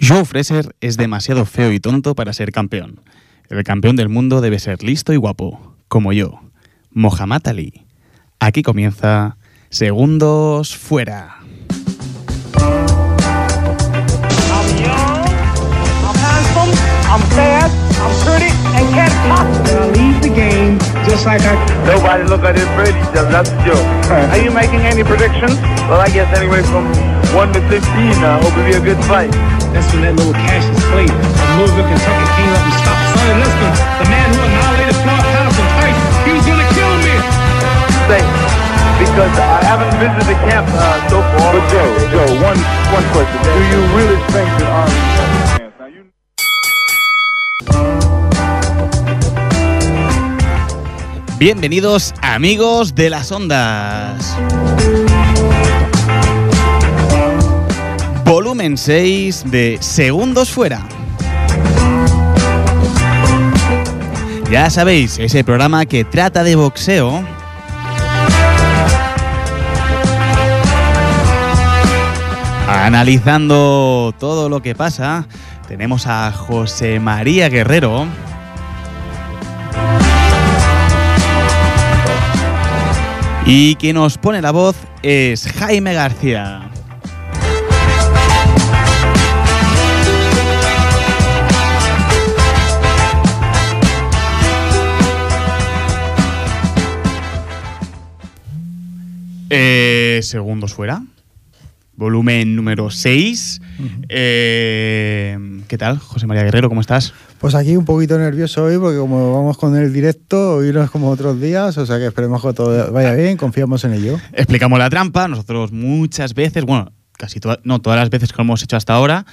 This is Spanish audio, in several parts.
Joe Fraser es demasiado feo y tonto para ser campeón. El campeón del mundo debe ser listo y guapo, como yo. Mohammad Ali. Aquí comienza Segundos Fuera. I'm young, I'm handsome, I'm fast, I'm pretty, and can't possibly I leave the game just like I. Nobody look at it pretty, just that's a joke. Are you making any predictions? Well, I guess anyway from 1 to 15, I hope it'll be a good fight. That's when that little Cassius Clay from Louisville, Kentucky came up and stopped Sonny Liston, the man who annihilated Floyd Patterson Tyson. He was gonna kill me. Say, because I haven't visited the camp uh, so far. But Joe, Joe, one one question. Do you really think that Army Bienvenidos amigos de las ondas. Volumen 6 de Segundos Fuera. Ya sabéis, ese programa que trata de boxeo. Analizando todo lo que pasa, tenemos a José María Guerrero. Y quien nos pone la voz es Jaime García. Eh, segundos fuera. Volumen número 6. Eh, ¿Qué tal, José María Guerrero? ¿Cómo estás? Pues aquí un poquito nervioso hoy porque como vamos con el directo, hoy no es como otros días, o sea que esperemos que todo vaya bien, confiamos en ello. Explicamos la trampa. Nosotros muchas veces, bueno, casi todas, no, todas las veces que lo hemos hecho hasta ahora,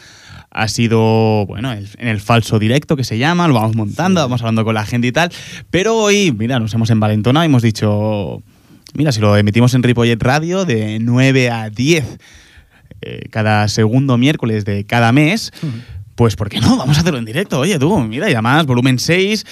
ha sido, bueno, el- en el falso directo que se llama, lo vamos montando, vamos hablando con la gente y tal. Pero hoy, mira, nos hemos envalentonado y hemos dicho, mira, si lo emitimos en Ripollet Radio de 9 a 10 eh, cada segundo miércoles de cada mes. Pues, ¿por qué no? Vamos a hacerlo en directo. Oye, tú, mira, y además, volumen 6,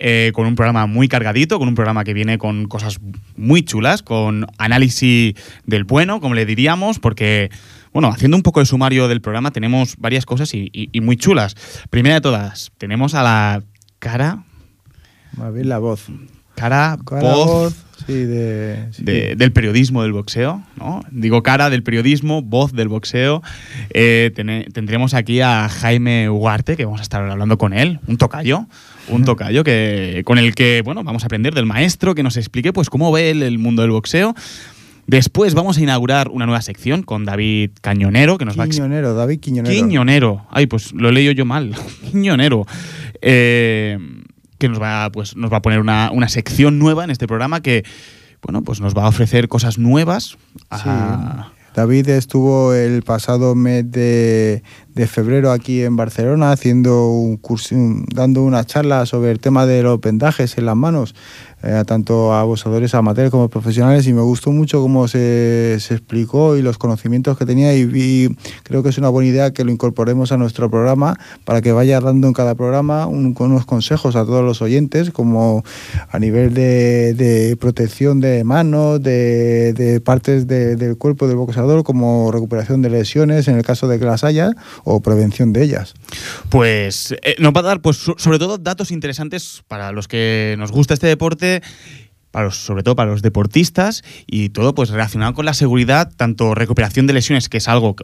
eh, con un programa muy cargadito, con un programa que viene con cosas muy chulas, con análisis del bueno, como le diríamos, porque, bueno, haciendo un poco el sumario del programa, tenemos varias cosas y, y- y muy chulas. Primera de todas, tenemos a la cara, Más bien la voz. Cara, Cara, voz, voz, sí, de, sí. de- del periodismo del boxeo, ¿no? Digo cara del periodismo, voz del boxeo. Eh, tendremos aquí a Jaime Ugarte, que vamos a estar hablando con él, un tocayo, un tocayo que, con el que, bueno, vamos a aprender del maestro, que nos explique, pues, cómo ve él el mundo del boxeo. Después vamos a inaugurar una nueva sección con David Cañonero, que nos va a. Quiñonero, David Quiñonero. Quiñonero. Ay, pues lo leído yo mal. Quiñonero. Eh, que nos va, pues, nos va a poner una, una sección nueva en este programa que, bueno, pues nos va a ofrecer cosas nuevas. a- David estuvo el pasado mes de, de febrero aquí en Barcelona haciendo un curso, dando una charla sobre el tema de los vendajes en las manos, eh, tanto a boxeadores amateurs como profesionales, y me gustó mucho cómo se, se explicó y los conocimientos que tenía, y creo que es una buena idea que lo incorporemos a nuestro programa para que vaya dando en cada programa unos consejos a todos los oyentes, como a nivel de, de protección de manos, de, partes de- del cuerpo del boxeador, como recuperación de lesiones en el caso de que las haya o prevención de ellas. Pues eh, nos va a dar, pues, so- sobre todo, datos interesantes para los que nos gusta este deporte. Para sobre todo para los deportistas y todo pues relacionado con la seguridad, tanto recuperación de lesiones, que es algo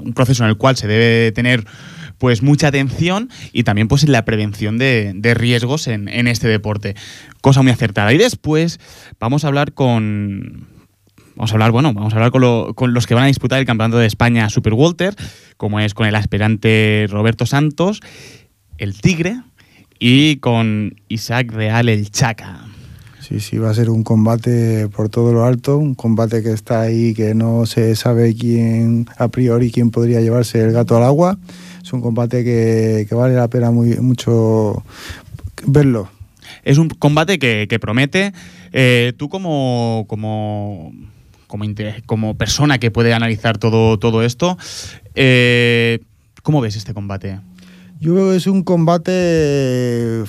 un proceso en el cual se debe tener pues mucha atención y también pues en la prevención de, riesgos en, este deporte. Cosa muy acertada. Y después vamos a hablar con... Vamos a hablar, bueno, vamos a hablar con, con los que van a disputar el Campeonato de España Super Walter, como es con el aspirante Roberto Santos, el Tigre, y con Isaac Real el Chaca. Sí, sí, va a ser un combate por todo lo alto, un combate que está ahí, que no se sabe quién, a priori, quién podría llevarse el gato al agua. Es un combate que, que vale la pena muy, mucho verlo. Es un combate que, que promete. Eh, tú como, como, como persona que puede analizar todo, todo esto, eh, ¿cómo ves este combate? Yo creo que es un combate,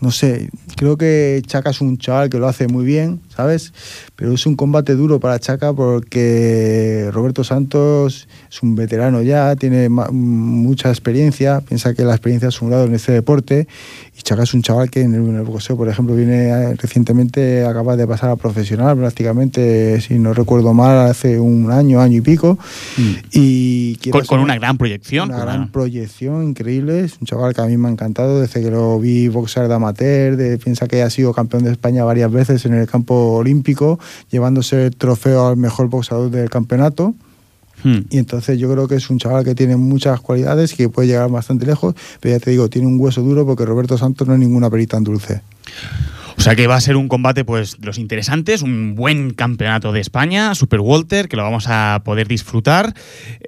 no sé, creo que Chaca es un chaval que lo hace muy bien, ¿sabes? Pero es un combate duro para Chaca porque Roberto Santos es un veterano ya, tiene mucha experiencia, piensa que la experiencia es un grado en este deporte y Chaca es un chaval que en el, boxeo, por ejemplo, viene eh, recientemente, acaba de pasar a profesional prácticamente, si no recuerdo mal, hace un año, año y pico. Y Con, una gran proyección. una gran proyección increíble. Es un chaval que a mí me ha encantado desde que lo vi boxear de amateur. De, piensa que ha sido campeón de España varias veces en el campo olímpico, llevándose el trofeo al mejor boxeador del campeonato. Hmm. Y entonces yo creo que es un chaval que tiene muchas cualidades y que puede llegar bastante lejos. Pero ya te digo, tiene un hueso duro porque Roberto Santos no es ninguna perita en dulce. O sea que va a ser un combate pues de los interesantes, un buen campeonato de España, Super Walter, que lo vamos a poder disfrutar.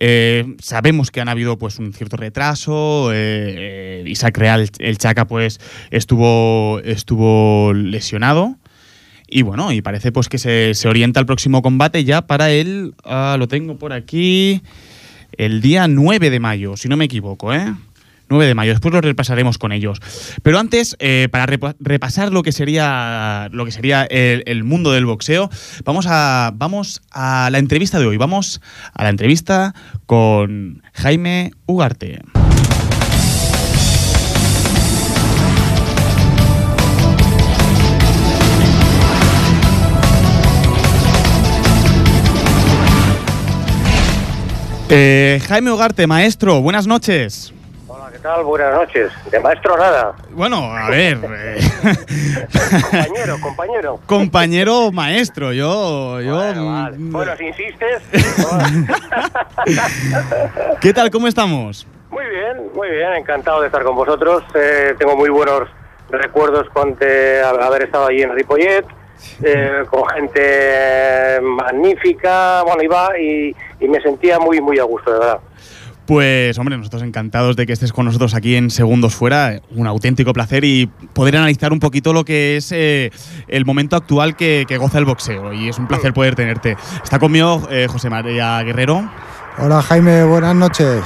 Eh, sabemos que han habido pues un cierto retraso. eh, eh, Isaac Real, el Chaca, pues estuvo, estuvo lesionado. Y bueno, y parece pues que se, se orienta al próximo combate ya para el. ah, lo tengo por aquí. El día 9 de mayo, si no me equivoco, ¿eh? 9 de mayo, después lo repasaremos con ellos. Pero antes, eh, para repa- repasar lo que sería, lo que sería el, el mundo del boxeo, vamos a, vamos a la entrevista de hoy. Vamos a la entrevista con Jaime Ugarte. Eh, Jaime Ugarte, maestro, buenas noches. Hola, ¿qué tal? Buenas noches. De maestro nada. Bueno, a ver. eh, Compañero, compañero. compañero maestro, yo. yo Bueno, vale. mm, Bueno, si insistes. ¿Qué tal? ¿Cómo estamos? muy bien, muy bien. Encantado de estar con vosotros. Eh, tengo muy buenos recuerdos con haber estado allí en Ripollet. Eh, con gente magnífica, bueno, iba y, y me sentía muy, muy a gusto, de verdad. Pues, hombre, nosotros encantados de que estés con nosotros aquí en Segundos Fuera. Un auténtico placer y poder analizar un poquito lo que es eh, el momento actual que, que goza el boxeo. Y es un placer poder tenerte. Está conmigo eh, José María Guerrero. Hola Jaime, buenas noches.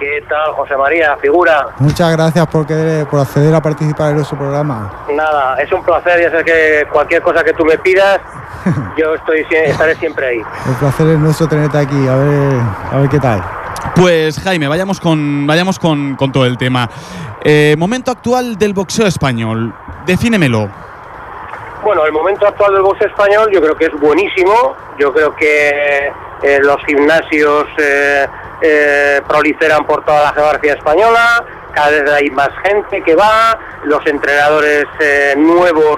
¿Qué tal, José María? Figura. Muchas gracias por, querer- por acceder a participar en nuestro programa. Nada, es un placer, ya sé que cualquier cosa que tú me pidas, yo estoy estaré siempre ahí. El placer es nuestro tenerte aquí, a ver, a ver qué tal. Pues, Jaime, vayamos con, vayamos con, con todo el tema. Eh, momento actual del boxeo español. Defínemelo. Bueno, el momento actual del boxeo español yo creo que es buenísimo. Yo creo que eh, los gimnasios eh, eh, proliferan por toda la geografía española, cada vez hay más gente que va, los entrenadores nuevos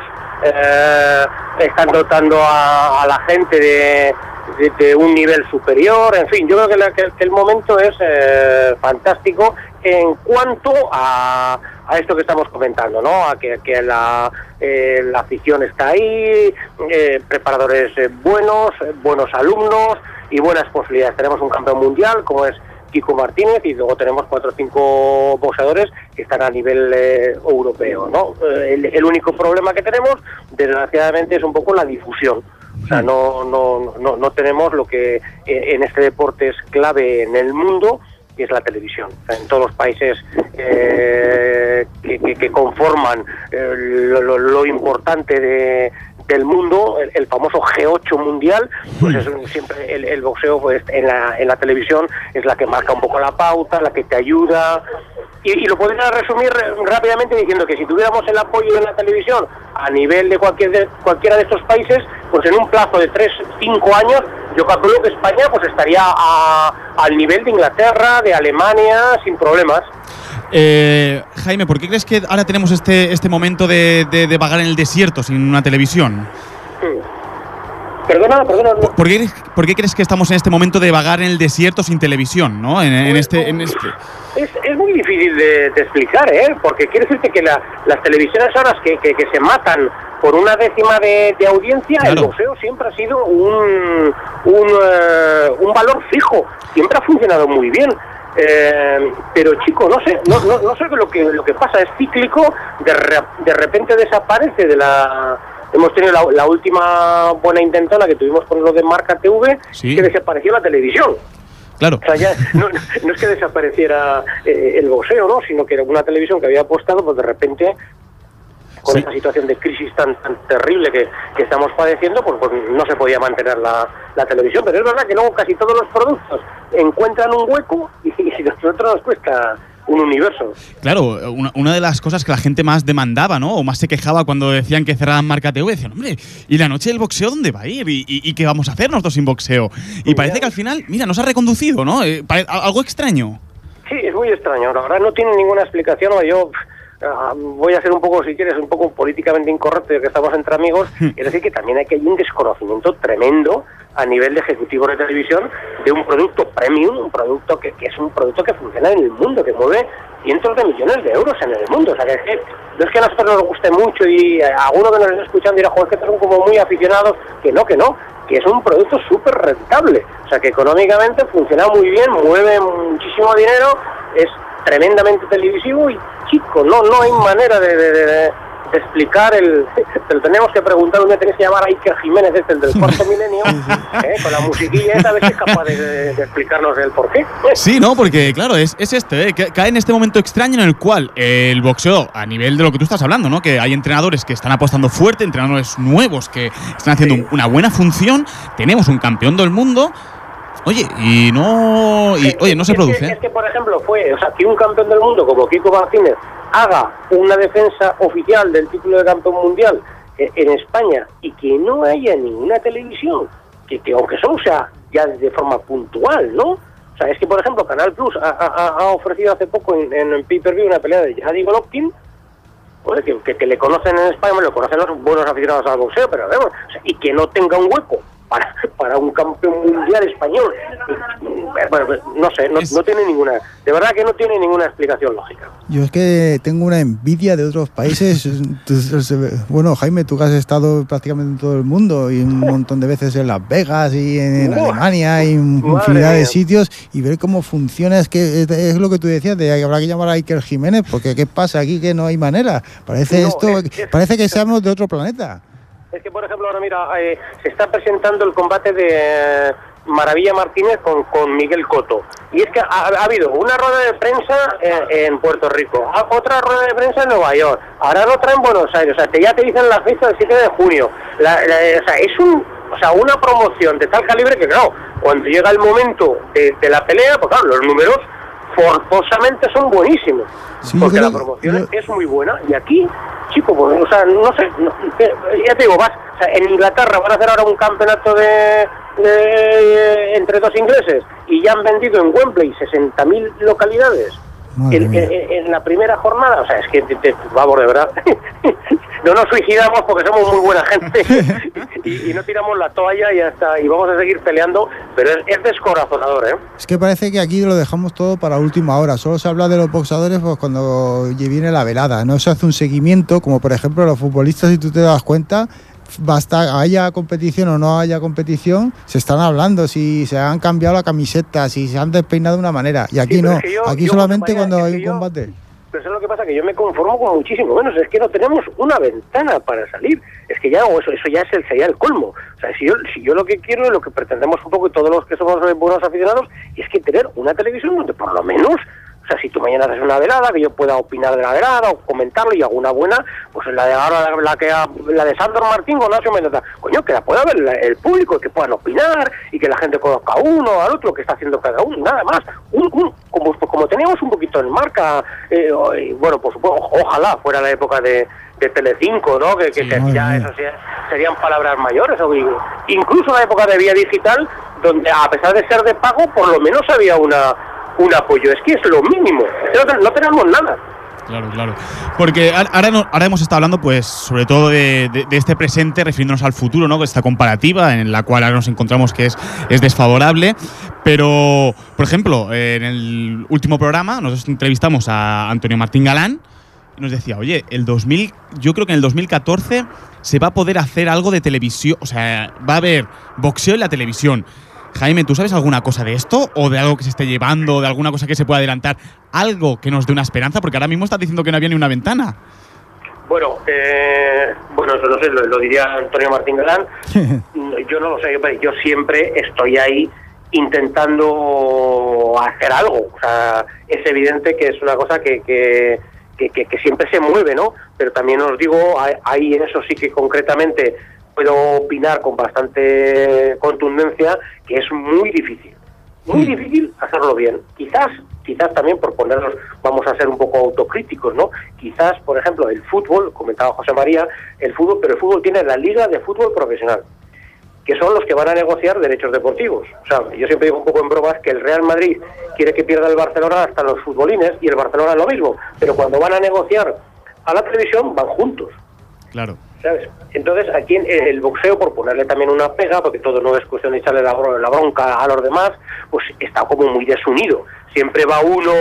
están dotando a, la gente de, un nivel superior. En fin, yo creo que, la- que- el momento es fantástico en cuanto a, a esto que estamos comentando, ¿no? A que, que la, eh, la afición está ahí, eh, preparadores eh, buenos, eh, buenos alumnos y buenas posibilidades. Tenemos un campeón mundial como es Kiko Martínez y luego tenemos cuatro o cinco boxeadores que están a nivel eh, europeo, ¿no? El, el único problema que tenemos, desgraciadamente, es un poco la difusión. O sea, no, no, no, no tenemos lo que en este deporte es clave en el mundo, que es la televisión. En todos los países eh, que, que- que conforman eh, lo, lo- lo importante de- del mundo, el, el famoso G8 mundial, pues es un- siempre el, el boxeo pues, en, la, en la televisión es la que marca un poco la pauta, la que te ayuda. Y, y lo podría resumir rápidamente diciendo que si tuviéramos el apoyo de la televisión a nivel de, cualquier de cualquiera de estos países, pues en un plazo de 3-5 años, yo calculo que España pues estaría a- al nivel de Inglaterra, de Alemania, sin problemas. Eh, Jaime, ¿por qué crees que ahora tenemos este, este momento de, de, de vagar en el desierto sin una televisión? Perdona, perdona. ¿Por, por qué, por qué crees que estamos en este momento de vagar en el desierto sin televisión? ¿no? En, en este, en este. Es, es muy difícil de, de explicar, ¿eh? Porque quiere decirte que la- las televisiones ahora que, que, que se matan por una décima de, de audiencia, el boxeo siempre ha sido un, un, eh, un valor fijo, siempre ha funcionado muy bien. Eh, pero chico, no sé, no, no, no sé lo que lo que pasa, es cíclico, de, re- de repente desaparece de la... Hemos tenido la, la última buena intentona que tuvimos con lo de Marca TV, Sí. que desapareció la televisión. Claro. O sea, ya no, no es que desapareciera eh, el boxeo, ¿no? Sino que era una televisión que había apostado, pues de repente, con Sí. esta situación de crisis tan, tan terrible que, que estamos padeciendo, pues, pues no se podía mantener la, la televisión. Pero es verdad que luego casi todos los productos encuentran un hueco y, y nosotros nos cuesta un universo. Claro, una, una de las cosas que la gente más demandaba, ¿no? O más se quejaba cuando decían que cerraban Marca TV, decían, hombre, ¿y la noche del boxeo dónde va a ir? ¿Y, y- y qué vamos a hacer nosotros sin boxeo? Y parece que al final, mira, nos ha reconducido, ¿no? Eh, algo extraño. Sí, es muy extraño. La verdad no tiene ninguna explicación. o Yo voy a ser un poco, si quieres, un poco políticamente incorrecto, ya que estamos entre amigos. Es decir, que también hay que hay un desconocimiento tremendo a nivel de ejecutivo de televisión de un producto premium, un producto que, que es un producto que funciona en el mundo, que mueve cientos de millones de euros en el mundo. O sea, que, es que no es que a nosotros nos guste mucho y eh, alguno que nos esté escuchando dirá, joder, que son como muy aficionados, que no, que no, que es un producto súper rentable. O sea, que económicamente funciona muy bien, mueve muchísimo dinero, es tremendamente televisivo y chico, no no hay manera de, de- de- de explicar el... Te lo tenemos que preguntar, un día tenés que llamar a Iker Jiménez, este, el del cuarto milenio, ¿eh? con la musiquilla esa, a ver si es capaz de, de- de explicarnos el porqué. Sí, ¿no? Porque, claro, es, es este, ¿eh? cae en este momento extraño en el cual el boxeo, a nivel de lo que tú estás hablando, ¿no? Que hay entrenadores que están apostando fuerte, entrenadores nuevos que están haciendo un- una buena función, tenemos un campeón del mundo, oye, y no, y, oye, no se es produce. Que, es que, por ejemplo, fue, o sea, que un campeón del mundo como Kiko Martínez haga una defensa oficial del título de campeón mundial eh, en España y que no haya ninguna televisión, que, que aunque solo sea ya de forma puntual, ¿no? O sea, es que, por ejemplo, Canal Plus ha, ha- ha ofrecido hace poco en, en, el pay-per-view una pelea de Jadi Golovkin, joder, que, que, que le conocen en España, bueno, lo conocen los buenos aficionados al boxeo, pero vemos, o sea, y que no tenga un hueco para, para un campeón mundial español. Bueno, pues, no sé, no, Es- no tiene ninguna, de verdad que no tiene ninguna explicación lógica. Yo es que tengo una envidia de otros países. Bueno, Jaime, tú que has estado prácticamente en todo el mundo y un montón de veces en Las Vegas y en. Alemania y en infinidad de sitios y ver cómo funciona. Es que es, es lo que tú decías, de que habrá que llamar a Iker Jiménez porque ¿qué pasa aquí que no hay manera? Parece No, esto, es- es- parece que seamos de otro planeta. Es que, por ejemplo, ahora mira, eh, se está presentando el combate de eh, Maravilla Martínez con, con Miguel Coto. Y es que ha, ha habido una rueda de prensa eh, en Puerto Rico, otra rueda de prensa en Nueva York, ahora otra en Buenos Aires. O sea, que ya te dicen la fecha del 7 de junio. La- la- o sea, es un, o sea, una promoción de tal calibre que, claro, cuando llega el momento de la pelea, pues claro, los números forzosamente son buenísimos. Sí, porque la promoción yo- es muy buena. Y aquí, chico, pues, o sea, no sé, no- eh, ya te digo, vas, o sea, en Inglaterra van a hacer ahora un campeonato de, de- entre dos ingleses y ya han vendido en Wembley 60.000 localidades. En, mía. en- en la primera jornada, o sea, es que te, te- vamos, de verdad, no nos suicidamos porque somos muy buena gente y, y no tiramos la toalla y hasta y vamos a seguir peleando, pero es, es descorazonador, ¿eh? Es que parece que aquí lo dejamos todo para última hora. Solo se habla de los boxadores pues, cuando viene la velada. No se hace un seguimiento, como por ejemplo los futbolistas, si tú te das cuenta, basta haya competición o no haya competición, se están hablando si se han cambiado la camiseta, si se han despeinado de una manera. Y aquí Sí, no. yo- aquí yo, solamente cuando hay un yo- combate. Pero eso es lo que pasa, que yo me conformo con muchísimo menos. Es que no tenemos una ventana para salir. Es que ya o eso, eso ya es el, sería el colmo. O sea, si yo, si yo lo que quiero, lo que pretendemos un poco todos los que somos buenos aficionados, es que tener una televisión donde por lo menos, sea, si tú mañana haces una velada, que yo pueda opinar de la velada o comentarlo y alguna buena, pues la de ahora, la, la que la de Sandro Martín con Nacho Mendoza, coño, que la pueda ver el público, que puedan opinar y que la gente conozca a uno, al otro, que está haciendo cada uno, nada más. Un, un- como, como teníamos un poquito en marca, eh, bueno, por supuesto, ojalá fuera la época de, de Telecinco, ¿no? Que, Sí, ya eso sea- serían palabras mayores, o incluso la época de Vía Digital, donde a pesar de ser de pago, por lo menos había una un apoyo. Es que es lo mínimo. No, tenemos nada. Claro, claro. Porque ahora, no- ahora hemos estado hablando, pues, sobre todo de, de- de este presente, refiriéndonos al futuro, ¿no? Esta comparativa en la cual ahora nos encontramos que es, es desfavorable. Pero, por ejemplo, eh, en el último programa nosotros entrevistamos a Antonio Martín Galán y nos decía, oye, el 2000, yo creo que en el 2014 se va a poder hacer algo de televisión, o sea, va a haber boxeo en la televisión. Jaime, ¿tú sabes alguna cosa de esto? ¿O de algo que se esté llevando? ¿De alguna cosa que se pueda adelantar? Algo que nos dé una esperanza, porque ahora mismo estás diciendo que no había ni una ventana. Bueno, eh, bueno, eso no sé, lo, lo diría Antonio Martín Galán. Yo no lo sé, yo siempre estoy ahí intentando hacer algo. O sea, es evidente que es una cosa que, que, que, que- que siempre se mueve, ¿no? Pero también os digo, ahí en eso sí que concretamente puedo opinar con bastante contundencia que es muy difícil. Muy difícil hacerlo bien. Quizás, quizás también por ponernos, vamos a ser un poco autocríticos, ¿no? Quizás, por ejemplo, el fútbol, comentaba José María, el fútbol, pero el fútbol tiene la Liga de Fútbol Profesional que son los que van a negociar derechos deportivos. O sea, yo siempre digo un poco en bromas que el Real Madrid quiere que pierda el Barcelona hasta los futbolines y el Barcelona lo mismo, pero cuando van a negociar a la televisión van juntos. Claro. ¿sabes? Entonces, aquí el boxeo, por ponerle también una pega, porque todo no es cuestión de echarle la, la bronca a los demás, pues está como muy desunido. Siempre va uno,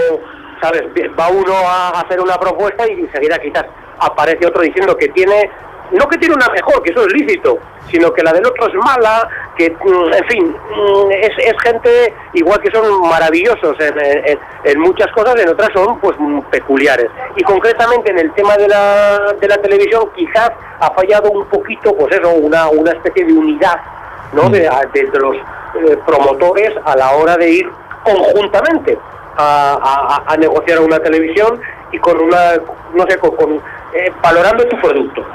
¿sabes? Va uno a hacer una propuesta y enseguida quizás aparece otro diciendo que tiene, no que tiene una mejor, que eso es lícito, sino que la del otro es mala, que, mm, en fin, mm, es, es gente igual que son maravillosos en, en- en muchas cosas, en otras son pues mm, peculiares. Y concretamente en el tema de la, de la televisión quizás ha fallado un poquito, pues eso, una, una especie de unidad ¿no? de, a- de- de los eh, promotores a la hora de ir conjuntamente a, a- a negociar una televisión y con una, no sé, con, con, eh, valorando tu producto.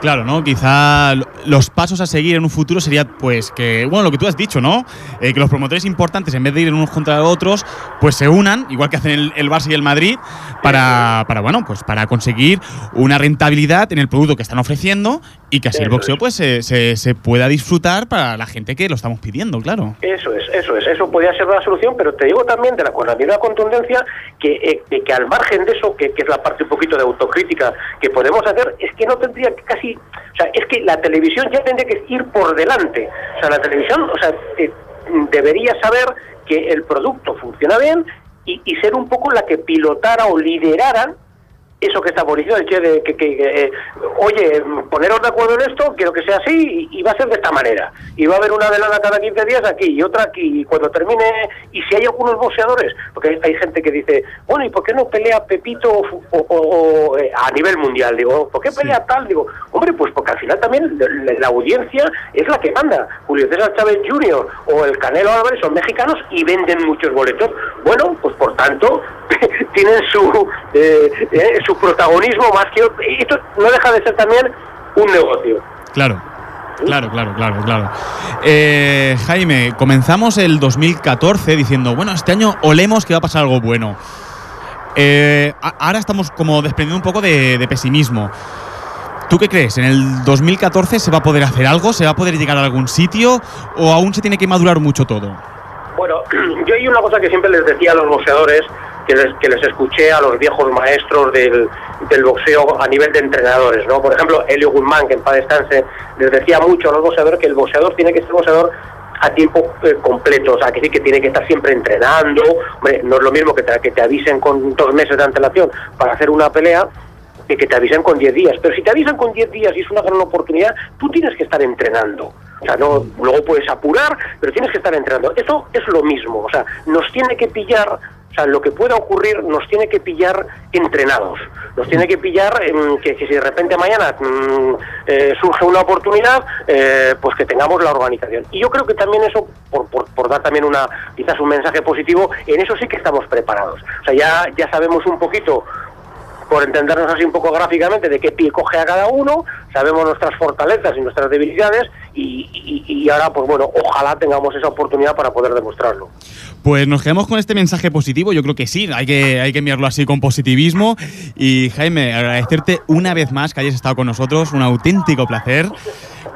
Claro, ¿no? Quizá los pasos a seguir en un futuro sería, pues, que, bueno, lo que tú has dicho, ¿no? Eh, que los promotores importantes, en vez de ir unos contra otros, pues se unan, igual que hacen el, el Barça y el Madrid, para, para, bueno, pues para conseguir una rentabilidad en el producto que están ofreciendo y que así el boxeo, es. pues, se, se- se pueda disfrutar para la gente que lo estamos pidiendo, claro. Eso es, eso es, eso podría ser una solución, pero te digo también de la, con la misma contundencia que, eh, que, al margen de eso, que, que es la parte un poquito de autocrítica que podemos hacer, es que no tendría que casi, o sea, es que la televisión ya tendría que ir por delante. O sea, la televisión, o sea, eh, debería saber que el producto funciona bien y, y ser un poco la que pilotara o liderara eso que está de que, que- que, eh, oye, poneros de acuerdo en esto, quiero que sea así y, y va a ser de esta manera. Y va a haber una velada cada 15 días aquí y otra aquí. Y cuando termine, y si hay algunos boxeadores, porque hay, hay gente que dice, bueno, ¿y por qué no pelea Pepito o, o- o, eh, a nivel mundial? Digo, ¿por qué pelea tal? Digo, hombre, pues porque al final también la, la audiencia es la que manda. Julio César Chávez Jr. o el Canelo Álvarez son mexicanos y venden muchos boletos. Bueno, pues por tanto, tienen su, eh, eh, su protagonismo más que otro. Y esto no deja de ser también un negocio. Claro. Claro, claro, claro, claro. Eh, Jaime, comenzamos el 2014 diciendo, bueno, este año olemos que va a pasar algo bueno. Eh, ahora estamos como desprendiendo un poco de, de pesimismo. ¿Tú qué crees? ¿En el 2014 se va a poder hacer algo? ¿Se va a poder llegar a algún sitio? ¿O aún se tiene que madurar mucho todo? Bueno, yo hay una cosa que siempre les decía a los boxeadores, que les, que les escuché a los viejos maestros del, del boxeo a nivel de entrenadores, ¿no? Por ejemplo, Helio Guzmán, que en paz descanse, les decía mucho a los boxeadores que el boxeador tiene que ser boxeador a tiempo eh, completo, o sea, que sí que tiene que estar siempre entrenando, Hombre, no es lo mismo que te, que te avisen con dos meses de antelación para hacer una pelea, que, que te avisen con 10 días. Pero si te avisan con 10 días y es una gran oportunidad, tú tienes que estar entrenando. O sea, no, luego puedes apurar, pero tienes que estar entrenando. Esto es lo mismo. O sea, nos tiene que pillar, o sea, lo que pueda ocurrir nos tiene que pillar entrenados. Nos tiene que pillar em, que, si de repente mañana mm, eh, surge una oportunidad, eh, pues que tengamos la organización. Y yo creo que también eso, por, por, por dar también una quizás un mensaje positivo, en eso sí que estamos preparados. O sea, ya, ya sabemos un poquito por entendernos así un poco gráficamente de qué pie coge a cada uno, sabemos nuestras fortalezas y nuestras debilidades y, y- y ahora pues bueno, ojalá tengamos esa oportunidad para poder demostrarlo. Pues nos quedamos con este mensaje positivo, yo creo que sí, hay que, hay que enviarlo así con positivismo. Y Jaime, agradecerte una vez más que hayas estado con nosotros, un auténtico placer.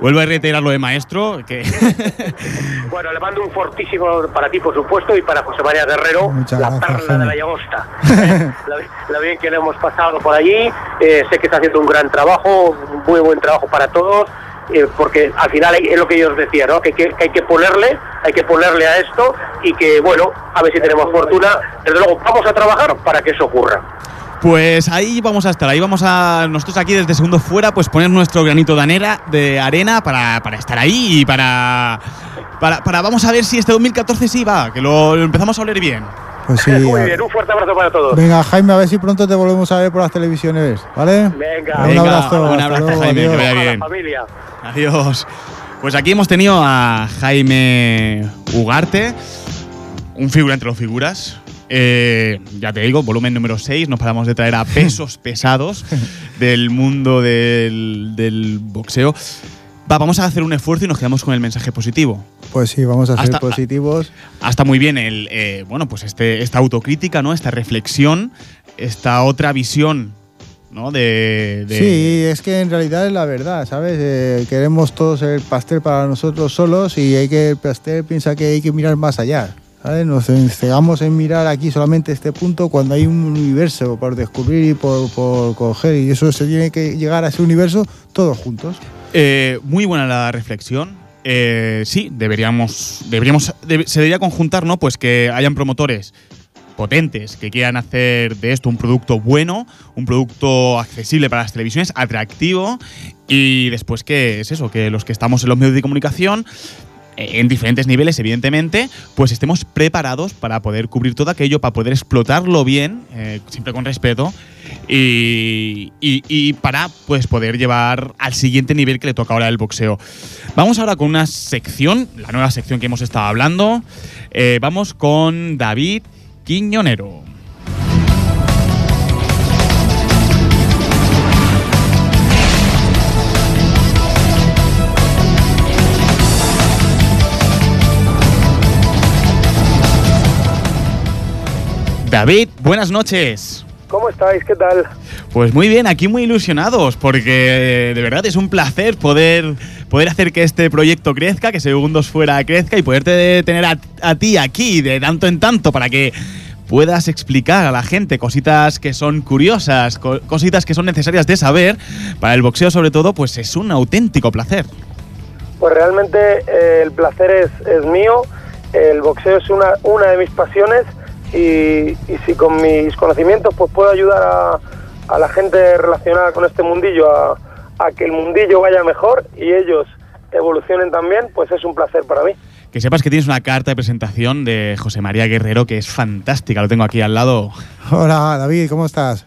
Vuelvo a reiterar lo de maestro, que Bueno, le mando un fortísimo para ti, por supuesto, y para José María Guerrero, Muchas la gracias, perla de la Jaime. llagosta. Eh, lo, lo bien que le hemos pasado por allí, eh, sé que está haciendo un gran trabajo, un muy buen trabajo para todos, eh, porque al final es lo que yo os decía, ¿no? Que, que- hay que ponerle, hay que ponerle a esto y que, bueno, a ver si tenemos fortuna. Desde luego, vamos a trabajar para que eso ocurra. Pues ahí vamos a estar, ahí vamos a nosotros aquí desde Segundo Fuera, pues poner nuestro granito de, de arena para, para estar ahí y para, para, para vamos a ver si este 2014 sí va, que lo, lo empezamos a oler bien. Pues sí. muy bien, un fuerte abrazo para todos. Venga, Jaime, a ver si pronto te volvemos a ver por las televisiones, ¿vale? Venga, un Venga, abrazo. un abrazo, luego, Jaime, que adiós. vaya a la bien. familia. Adiós. Pues aquí hemos tenido a Jaime Ugarte, un figura entre los figuras, Eh, ya te digo, volumen número 6, nos paramos de traer a pesos pesados del mundo del, del boxeo. Va, vamos a hacer un esfuerzo y nos quedamos con el mensaje positivo. Pues sí, vamos a ser Hasta- positivos. Hasta muy bien el, eh, bueno, pues este, esta autocrítica, ¿no? Esta reflexión, esta otra visión, ¿no? De, de- Sí, es que en realidad es la verdad, ¿sabes? Eh, queremos todos el pastel para nosotros solos y hay que el pastel piensa que hay que mirar más allá. ¿sabes? Nos cegamos en mirar aquí solamente este punto cuando hay un universo por descubrir y por, por coger y eso se tiene que llegar a ese universo todos juntos. Eh, muy buena la reflexión. Eh, sí, deberíamos, deberíamos, debe- se debería conjuntar, ¿no? Pues que hayan promotores potentes que quieran hacer de esto un producto bueno, un producto accesible para las televisiones, atractivo y después que es eso, que los que estamos en los medios de comunicación eh, en diferentes niveles, evidentemente, pues estemos preparados para poder cubrir todo aquello, para poder explotarlo bien, eh, siempre con respeto, y, para pues poder llevar al siguiente nivel que le toca ahora el boxeo. Vamos ahora con una sección, la nueva sección que hemos estado hablando. Eh, vamos con David Quiñonero. David, buenas noches. ¿Cómo estáis? ¿Qué tal? Pues muy bien, aquí muy ilusionados, porque de verdad es un placer poder, poder hacer que este proyecto crezca, que Segundos Fuera crezca y poderte tener a, a ti aquí de tanto en tanto para que puedas explicar a la gente cositas que son curiosas, co- cositas que son necesarias de saber. Para el boxeo sobre todo, pues es un auténtico placer. Pues realmente eh, el placer es, es mío, el boxeo es una, una de mis pasiones y, y si con mis conocimientos pues puedo ayudar a, a la gente relacionada con este mundillo a, a que el mundillo vaya mejor y ellos evolucionen también, pues es un placer para mí. Que sepas que tienes una carta de presentación de José María Guerrero que es fantástica, lo tengo aquí al lado. Hola David, ¿cómo estás?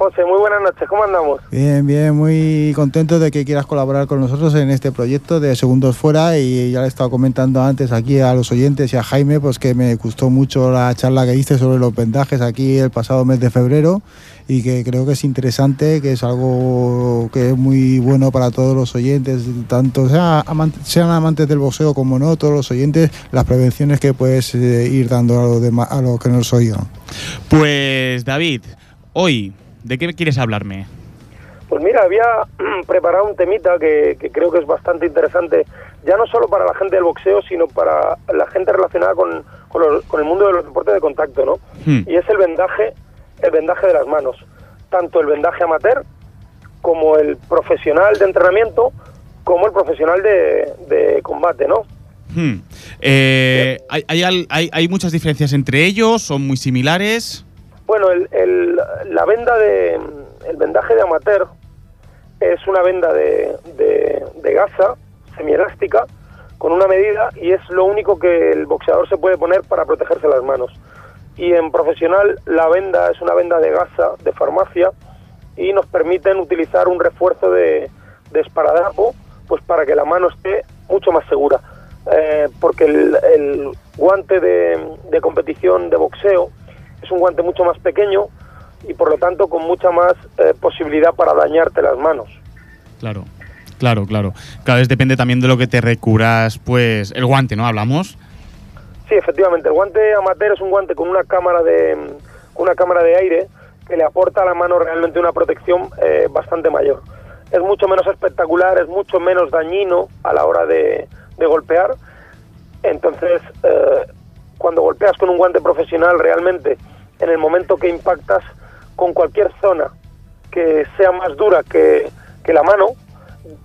José, muy buenas noches, ¿cómo andamos? Bien, bien, muy contento de que quieras colaborar con nosotros en este proyecto de Segundos Fuera y ya le he estado comentando antes aquí a los oyentes y a Jaime pues que me gustó mucho la charla que diste sobre los vendajes aquí el pasado mes de febrero y que creo que es interesante, que es algo que es muy bueno para todos los oyentes, tanto sean amantes del boxeo como no, todos los oyentes, las prevenciones que puedes eh, ir dando a los, demás, a los que nos oigan. Pues David, hoy, ¿de qué quieres hablarme? Pues mira, había preparado un temita que, que creo que es bastante interesante, ya no solo para la gente del boxeo, sino para la gente relacionada con, con, los- con el mundo de los deportes de contacto, ¿no? Hmm. Y es el vendaje, el vendaje de las manos, tanto el vendaje amateur como el profesional de entrenamiento, como el profesional de, de combate, ¿no? Hmm. Eh, ¿hay, hay, hay- hay muchas diferencias entre ellos? ¿Son muy similares? Bueno, el, el- la venda de el vendaje de amateur es una venda de, de, de gasa semielástica con una medida y es lo único que el boxeador se puede poner para protegerse las manos. Y en profesional la venda es una venda de gasa de farmacia y nos permiten utilizar un refuerzo de, de esparadrapo pues para que la mano esté mucho más segura. Eh, porque el, el guante de, de competición de boxeo es un guante mucho más pequeño y por lo tanto con mucha más eh, posibilidad para dañarte las manos. Claro, claro, claro. Cada vez depende también de lo que te recubras, pues, el guante, ¿no? Hablamos. Sí, efectivamente, el guante amateur es un guante con una cámara de con una cámara de aire que le aporta a la mano realmente una protección eh, bastante mayor. Es mucho menos espectacular, es mucho menos dañino a la hora de, de golpear. Entonces, eh, cuando golpeas con un guante profesional, realmente, en el momento que impactas con cualquier zona que sea más dura que, que la mano,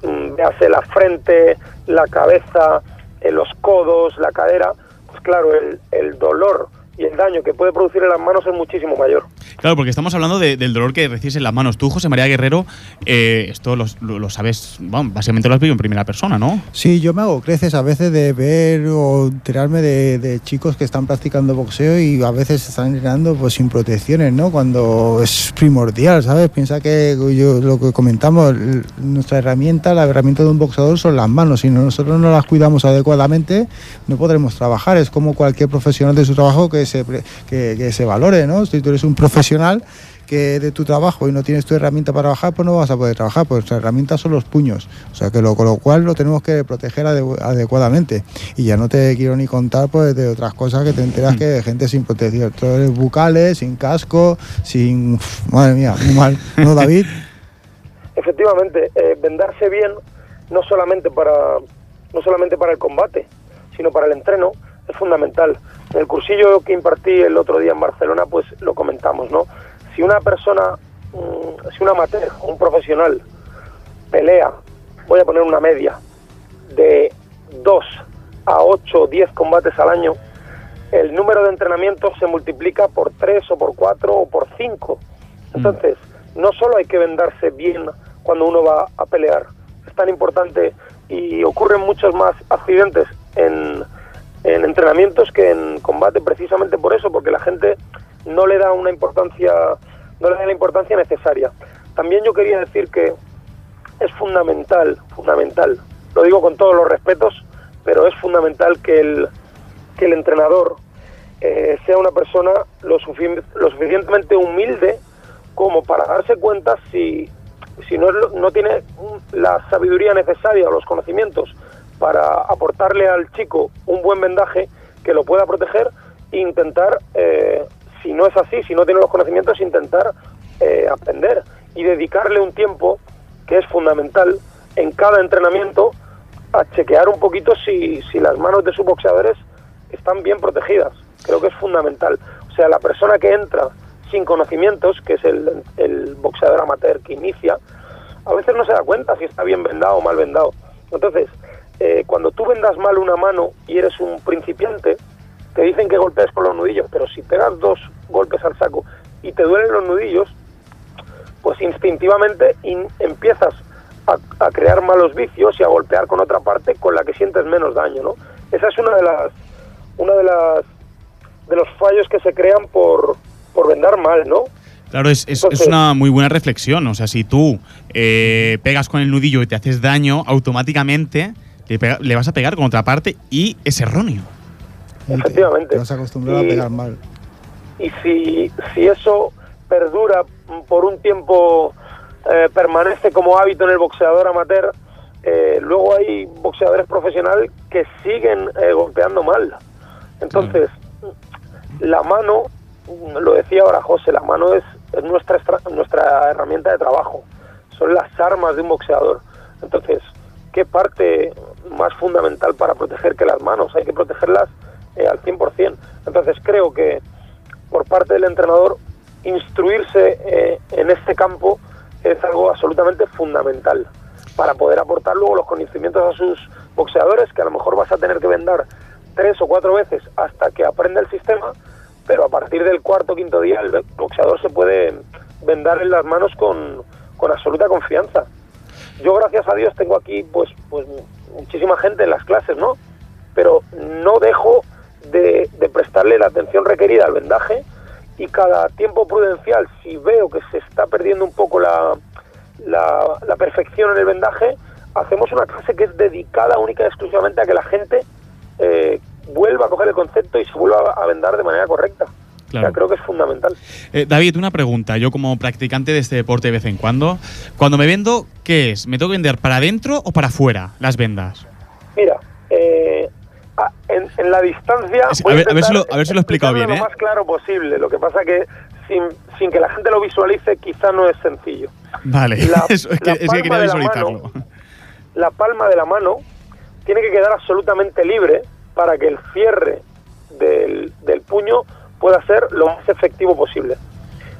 mm, véase la frente, la cabeza, eh, los codos, la cadera, pues claro, el, el dolor y el daño que puede producir en las manos es muchísimo mayor. Claro, porque estamos hablando de- del dolor que recibes en las manos. Tú, José María Guerrero, eh, esto los- lo, lo sabes, bueno, básicamente lo has vivido en primera persona, ¿no? Sí, yo me hago creces a veces de ver o enterarme de, de chicos que están practicando boxeo y a veces están entrenando pues sin protecciones, ¿no? Cuando es primordial, ¿sabes? Piensa que yo lo que comentamos, nuestra herramienta, la herramienta de un boxeador son las manos. Si nosotros no las cuidamos adecuadamente, no podremos trabajar. Es como cualquier profesional de su trabajo que se, que, que se valore, ¿no? Si tú eres un profesional que de tu trabajo y no tienes tu herramienta para trabajar, pues no vas a poder trabajar, pues nuestra herramienta son los puños. O sea que lo, con lo cual lo tenemos que proteger ade- adecuadamente. Y ya no te quiero ni contar pues de otras cosas que te enteras que hay gente sin protección, bucales, sin casco, sin madre mía, muy mal, ¿no David? Efectivamente, eh, vendarse bien no solamente para no solamente para el combate, sino para el entreno es fundamental. En el cursillo que impartí el otro día en Barcelona, pues lo comentamos, ¿no? Si una persona, mm, si un amateur, un profesional pelea, voy a poner una media de 2 a 8 o 10 combates al año, el número de entrenamientos se multiplica por 3 o por 4 o por 5. Entonces, no solo hay que vendarse bien cuando uno va a pelear, es tan importante y ocurren muchos más accidentes en, en entrenamientos que en combate precisamente por eso, porque la gente no le da una importancia, no le da la importancia necesaria. También yo quería decir que es fundamental, fundamental, lo digo con todos los respetos, pero es fundamental que el, que el entrenador eh, sea una persona lo, sufi- lo suficientemente humilde como para darse cuenta si, si no, es no tiene la sabiduría necesaria o los conocimientos para aportarle al chico un buen vendaje que lo pueda proteger e intentar, eh, si no es así, si no tiene los conocimientos, intentar eh, aprender y dedicarle un tiempo que es fundamental en cada entrenamiento a chequear un poquito si, si las manos de sus boxeadores están bien protegidas. Creo que es fundamental. O sea, la persona que entra sin conocimientos, que es el, el boxeador amateur que inicia, a veces no se da cuenta si está bien vendado o mal vendado. Entonces, eh, cuando tú vendas mal una mano y eres un principiante, te dicen que golpees con los nudillos, pero si pegas dos golpes al saco y te duelen los nudillos, pues instintivamente in- empiezas a, a crear malos vicios y a golpear con otra parte con la que sientes menos daño, ¿no? Esa es una de las una de las de los fallos que se crean por por vendar mal, ¿no? Claro, es, es- una muy buena reflexión. O sea, si tú eh, pegas con el nudillo y te haces daño, automáticamente le, pega- le vas a pegar con otra parte y es erróneo. Y te- Efectivamente. Te vas acostumbrado a Y- pegar mal. y si, si eso perdura por un tiempo, eh, permanece como hábito en el boxeador amateur, eh, luego hay boxeadores profesionales que siguen eh, golpeando mal. Entonces, la mano, lo decía ahora José, la mano es, es nuestra, estra- nuestra herramienta de trabajo, son las armas de un boxeador. Entonces, ¿qué parte más fundamental para proteger que las manos? Hay que protegerlas eh, al 100%. Entonces, creo que por parte del entrenador, instruirse eh, en este campo es algo absolutamente fundamental para poder aportar luego los conocimientos a sus boxeadores, que a lo mejor vas a tener que vendar tres o cuatro veces hasta que aprenda el sistema, pero a partir del cuarto o quinto día el boxeador se puede vendar en las manos con, con absoluta confianza. Yo, gracias a Dios, tengo aquí pues, pues muchísima gente en las clases, ¿no? Pero no dejo de, de prestarle la atención requerida al vendaje y cada tiempo prudencial, si veo que se está perdiendo un poco la, la, la perfección en el vendaje, hacemos una clase que es dedicada única y exclusivamente a que la gente eh, vuelva a coger el concepto y se vuelva a vendar de manera correcta. O Claro. sea, creo que es fundamental. Eh, David, una pregunta. Yo como practicante de este deporte de vez en cuando, cuando me vendo, ¿qué es? ¿Me tengo que vender para adentro o para afuera las vendas? Mira, eh, en, en la distancia. Es- a ver- a ver si lo- a ver si lo he explicado bien, Lo ¿eh? más claro posible. Lo que pasa que sin, sin que la gente lo visualice, quizá no es sencillo. Vale, La- es que, la es que quería la visualizarlo. mano- La palma de la mano tiene que quedar absolutamente libre para que el cierre del, del puño pueda ser lo más efectivo posible.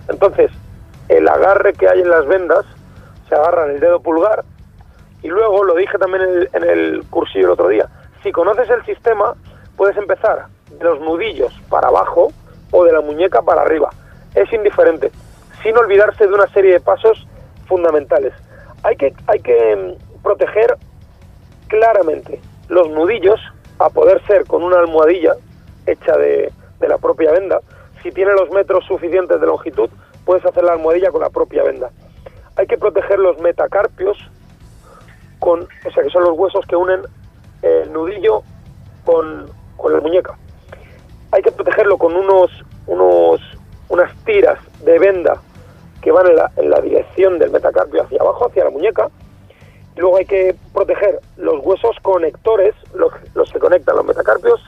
Entonces, el agarre que hay en las vendas se agarra en el dedo pulgar y luego, lo dije también en el, en el cursillo el otro día, si conoces el sistema, puedes empezar de los nudillos para abajo o de la muñeca para arriba. Es indiferente, sin olvidarse de una serie de pasos fundamentales. Hay que, hay que mm, proteger claramente los nudillos, a poder ser con una almohadilla hecha de, de la propia venda. Si tiene los metros suficientes de longitud, puedes hacer la almohadilla con la propia venda. Hay que proteger los metacarpios, con, o sea, que son los huesos que unen el nudillo con, con la muñeca. hay que protegerlo con unos, unos, unas tiras de venda que van en la, dirección del metacarpio hacia abajo, hacia la muñeca. Luego hay que proteger los huesos conectores, los, los que conectan los metacarpios,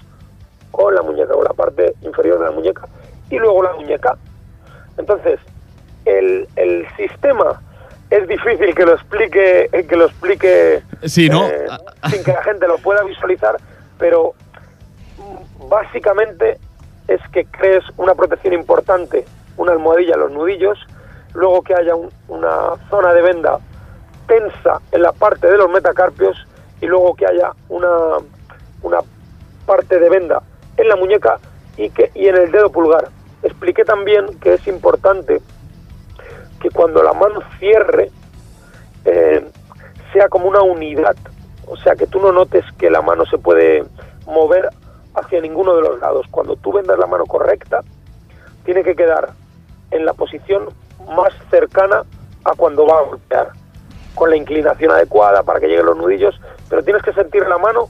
con la muñeca, con la parte inferior de la muñeca, y luego la muñeca. Entonces, el, el sistema es difícil que lo explique, eh, que lo explique Sí, ¿no? eh, sin que la gente lo pueda visualizar, pero básicamente es que crees una protección importante, una almohadilla en los nudillos, luego que haya un- una zona de venda tensa en la parte de los metacarpios y luego que haya una, una parte de venda en la muñeca y, que, y en el dedo pulgar. Expliqué también que es importante que cuando la mano cierre eh, sea como una unidad, o sea que tú no notes que la mano se puede mover hacia ninguno de los lados. Cuando tú vendas la mano correcta, tiene que quedar en la posición más cercana a cuando va a golpear, con la inclinación adecuada para que lleguen los nudillos, pero tienes que sentir la mano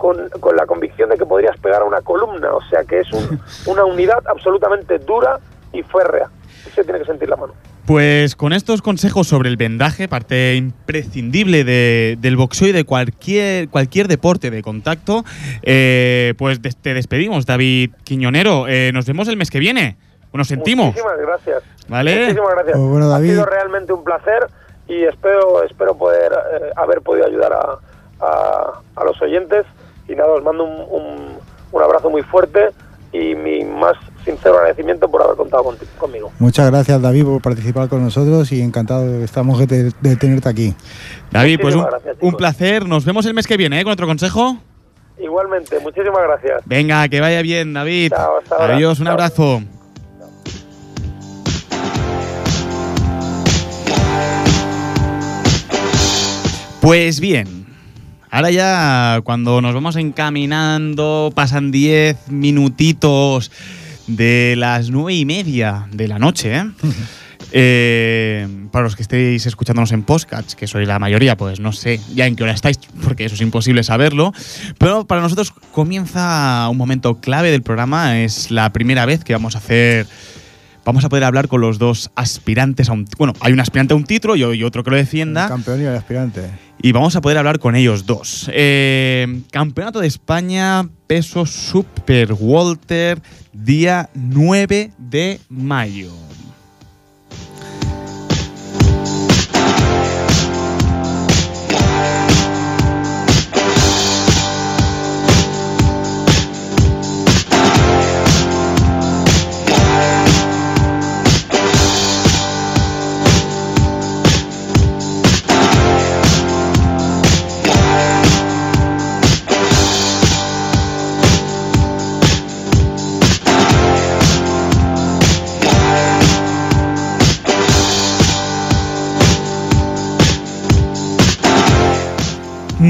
con, con la convicción de que podrías pegar a una columna, o sea que es un- una unidad absolutamente dura y férrea. Se tiene que sentir la mano. Pues con estos consejos sobre el vendaje, parte imprescindible de- del boxeo y de cualquier, cualquier deporte de contacto, eh, pues des- te despedimos, David Quiñonero. Eh, nos vemos el mes que viene. Nos sentimos. Muchísimas gracias. Vale. Muchísimas gracias. Pues bueno, David. Ha sido realmente un placer y espero espero poder eh, haber podido ayudar a, a- a los oyentes. Y nada, os mando un, un- un abrazo muy fuerte y mi más sincero agradecimiento por haber contado conti- conmigo. Muchas gracias, David, por participar con nosotros y encantado estamos de, de tenerte aquí. David, pues un, gracias, placer. Nos vemos el mes que viene, ¿eh? Con otro consejo. Igualmente, muchísimas gracias. Venga, que vaya bien, David. Chao, hasta ahora. Adiós, un Chao. abrazo. Pues bien, ahora ya cuando nos vamos encaminando, pasan 10 minutitos de las nueve y media de la noche, ¿eh? Eh, para los que estéis escuchándonos en podcasts, que soy la mayoría, pues no sé ya en qué hora estáis, porque eso es imposible saberlo. Pero para nosotros comienza un momento clave del programa. Es la primera vez que vamos a hacer. Vamos a poder hablar con los dos aspirantes a un. Bueno, hay un aspirante a un título y, y otro que lo El defienda. campeón y el aspirante. Y vamos a poder hablar con ellos dos. Eh, Campeonato de España, peso Super Walter, día 9 de mayo.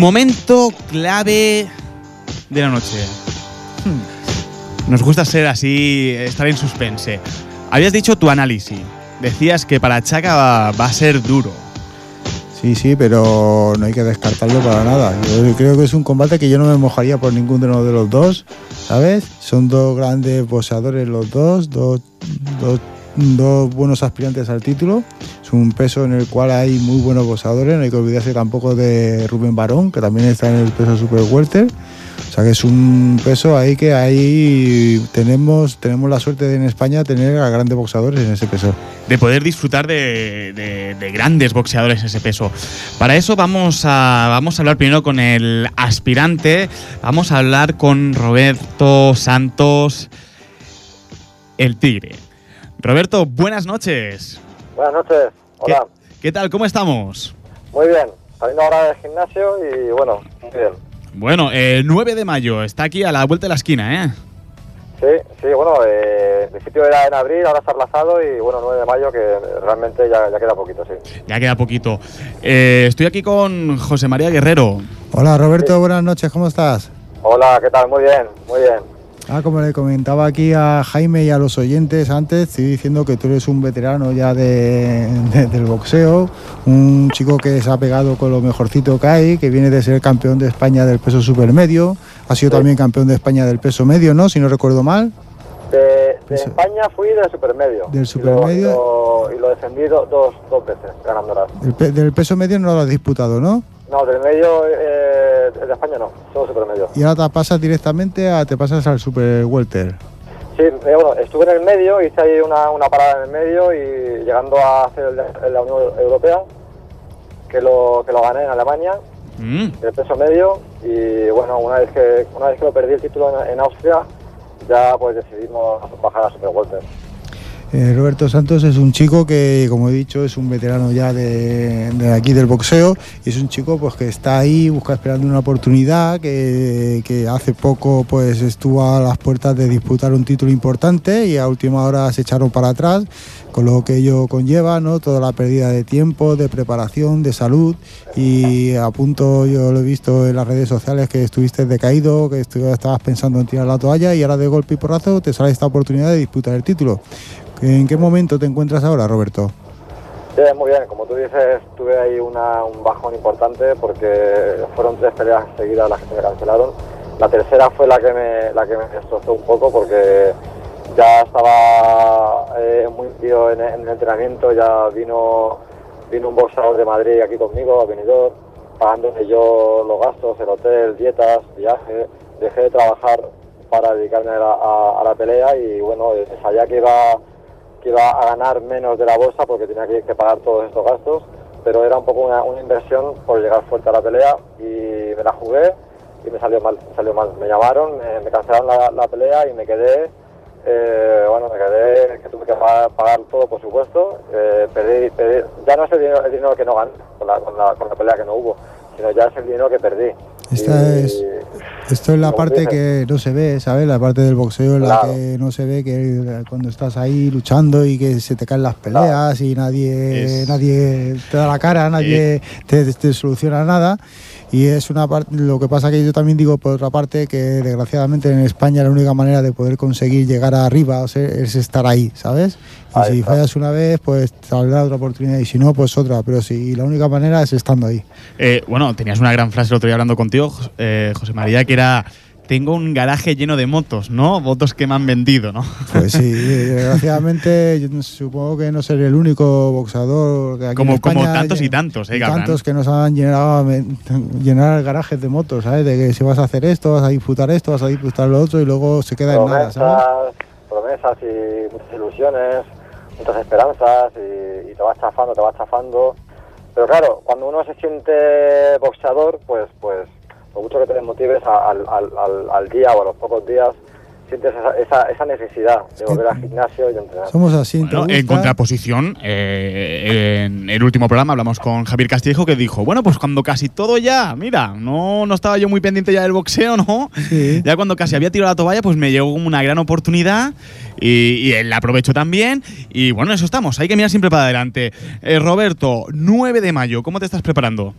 Momento clave de la noche. Nos gusta ser así, estar en suspense. Habías dicho tu análisis. Decías que para Chaca va, va a ser duro. Sí, sí, pero no hay que descartarlo para nada. Yo creo que es un combate que yo no me mojaría por ninguno de los dos, ¿sabes? Son dos grandes boxeadores los dos, dos, dos, dos buenos aspirantes al título. Es un peso en el cual hay muy buenos boxeadores, no hay que olvidarse tampoco de Rubén Barón, que también está en el peso super welter. O sea que es un peso ahí que ahí tenemos, tenemos la suerte de en España tener a grandes boxeadores en ese peso. de poder disfrutar de grandes boxeadores en ese peso. Para eso vamos a, vamos a hablar primero con el aspirante, vamos a hablar con Roberto Santos, el Tigre. Roberto, buenas noches. Buenas noches. ¿Qué, Hola. qué tal? ¿Cómo estamos? Muy bien. Saliendo ahora del gimnasio y bueno, muy bien. Bueno, el 9 de mayo, está aquí a la vuelta de la esquina, ¿eh? Sí, sí, bueno, eh, en principio era en abril, ahora está aplazado y bueno, 9 de mayo que realmente ya, ya queda poquito, sí. Ya queda poquito. Eh, estoy aquí con José María Guerrero. Hola Roberto, buenas noches, ¿cómo estás? Hola, ¿qué tal? Muy bien, muy bien. Ah, como le comentaba aquí a Jaime y a los oyentes antes, estoy diciendo que tú eres un veterano ya de, de- del boxeo, un chico que se ha pegado con lo mejorcito que hay, que viene de ser campeón de España del peso supermedio, Ha sido también campeón de España del peso medio, ¿no? Si no recuerdo mal. De. España fui del supermedio. Del Y lo- supermedio. Y lo, y lo defendí do- dos, dos veces, ganándolas. Del, pe- del peso medio no lo has disputado, ¿no? No, del medio eh, de España no, solo supermedio. Y ahora te pasas directamente a te pasas al super welter. Sí, eh, bueno, estuve en el medio, hice ahí una, una parada en el medio y llegando a hacer el la Unión Europea, que lo, que lo gané en Alemania, Mm. el peso medio, y bueno, una vez que, una vez que lo perdí el título en, en Austria, ya pues decidimos bajar a Super Welter. Eh, Roberto Santos es un chico que, como he dicho, es un veterano ya de, aquí del boxeo es un chico pues que está ahí, busca esperando una oportunidad, que, hace poco pues estuvo a las puertas de disputar un título importante y a última hora se echaron para atrás, con lo que ello conlleva, ¿no? Toda la pérdida de tiempo, de preparación, de salud y a punto yo lo he visto en las redes sociales que estuviste decaído, que estabas pensando en tirar la toalla y ahora de golpe y porrazo te sale esta oportunidad de disputar el título. ¿En qué momento te encuentras ahora, Roberto? Muy bien, como tú dices, tuve ahí una, un bajón importante porque fueron tres peleas seguidas las que se me cancelaron. La tercera fue la que me, la que me destrozó un poco porque ya estaba eh, muy metido en, en el entrenamiento, ya vino, vino un boxeador de Madrid aquí conmigo, a venidor, pagándome yo los gastos, el hotel, dietas, viaje, dejé de trabajar para dedicarme a la, a- a la pelea y bueno, eh, sabía que iba que iba a ganar menos de la bolsa porque tenía que, que pagar todos estos gastos, pero era un poco una, una inversión por llegar fuerte a la pelea y me la jugué y me salió mal, me salió mal. Me llamaron, me, me cancelaron la, la pelea y me quedé, eh, bueno, me quedé, que tuve que pagar, pagar todo por supuesto, eh, perdí, perdí- ya no es el dinero, el dinero que no gané con la, con, la, con la pelea que no hubo, sino ya es el dinero que perdí. Esta Y- es- Esto es la parte que no se ve, ¿sabes? La parte del boxeo en la que no se ve que cuando estás ahí luchando y que se te caen las peleas y nadie, Es- nadie te da la cara, nadie te, te soluciona nada. Y es una parte, lo que pasa que yo también digo por otra parte que desgraciadamente en España la única manera de poder conseguir llegar arriba o sea, es estar ahí, ¿sabes? Y Ahí si está. fallas una vez, pues te saldrá otra oportunidad y si no, pues otra. Pero sí, la única manera es estando ahí. Eh, bueno, tenías una gran frase el otro día hablando contigo, eh, José María, que era tengo un garaje lleno de motos, ¿no? Motos que me han vendido, ¿no? Pues sí, desgraciadamente yo supongo que no seré el único boxeador que aquí Como- en España como tantos y tantos, ¿eh, y Gabran? tantos que nos han llenado llenar garajes de motos, ¿sabes? De que si vas a hacer esto, vas a disputar esto, vas a disputar lo otro y luego se queda en nada, ¿sabes? promesas, promesas y muchas ilusiones, muchas esperanzas y, y te vas chafando, te vas chafando. Pero claro, cuando uno se siente boxeador, pues, pues, por mucho que te desmotives al, al, al, al día o a los pocos días, sientes esa, esa, esa necesidad de volver al gimnasio y entrenar. Somos así, ¿te Bueno, en contraposición, eh, en el último programa hablamos con Javier Castillejo que dijo, bueno, pues cuando casi todo ya, mira, no, no estaba yo muy pendiente ya del boxeo, ¿no? Sí. Ya cuando casi había tirado la toalla, pues me llegó como una gran oportunidad y, y él la aprovechó también. Y bueno, en eso estamos, hay que mirar siempre para adelante. Eh, Roberto, 9 de mayo, ¿cómo te estás preparando?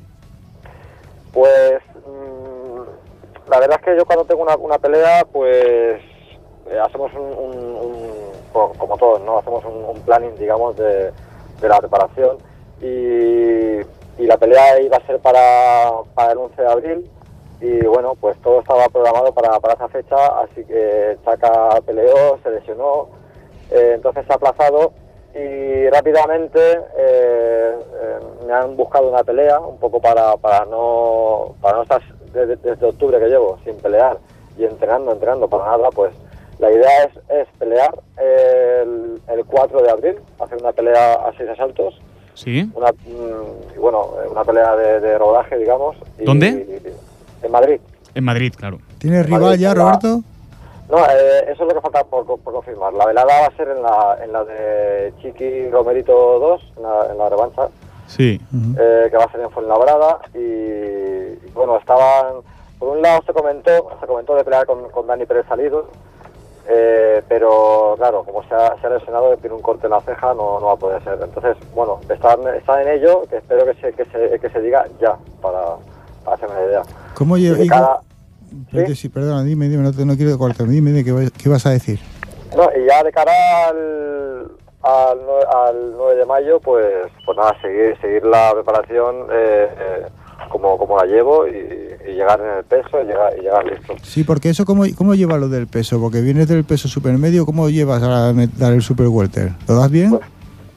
Pues verdad es que yo cuando tengo una, pelea, pues eh, hacemos un, un- un- co- como todos, ¿no? Hacemos un, planning, digamos, de, de la preparación y, y la pelea iba a ser para, para el 11 de abril y bueno, pues todo estaba programado para, para esa fecha, así que Chaca peleó, se lesionó, eh, entonces se ha aplazado y rápidamente eh, me han buscado una pelea un poco para, para no para no estar desde, desde octubre que llevo sin pelear y entrenando, entrenando para nada, pues la idea es, es pelear el, el 4 de abril, hacer una pelea a seis asaltos, ¿Sí? una, mm, y bueno, una pelea de, de rodaje, digamos. y- ¿Dónde? En Madrid. En Madrid, claro. ¿Tienes rival Madrid, ya, Roberto? No, eh, eso es lo que falta por, por confirmar. La velada va a ser en la, en la de Chiqui Romerito 2, en la, en la revancha, Sí. Eh, que va a ser en Fuenlabrada. Y, y, bueno, estaban. Por un lado se comentó, se comentó de pelear con, con Dani Pérez Salido, eh, pero claro, como se ha, se ha lesionado, tiene un corte en la ceja, no, no va a poder ser. Entonces, bueno, están, están en ello, que espero que se, que se, que se diga ya, para, para hacerme la idea. ¿Cómo Y lle- de y cara- cómo- ¿Sí? sí, perdona, dime, dime, no, te- no quiero cortarme, dime, dime, ¿qué, qué vas a decir? No, y ya de cara al, al, al 9 de mayo, pues, pues nada, seguir, seguir la preparación eh, eh, como cómo la llevo y, y llegar en el peso y llegar, y llegar listo. Sí, porque eso, ¿cómo, cómo lleva lo del peso? Porque vienes del peso supermedio, ¿cómo llevas a dar el super welter? ¿Lo das bien? Pues,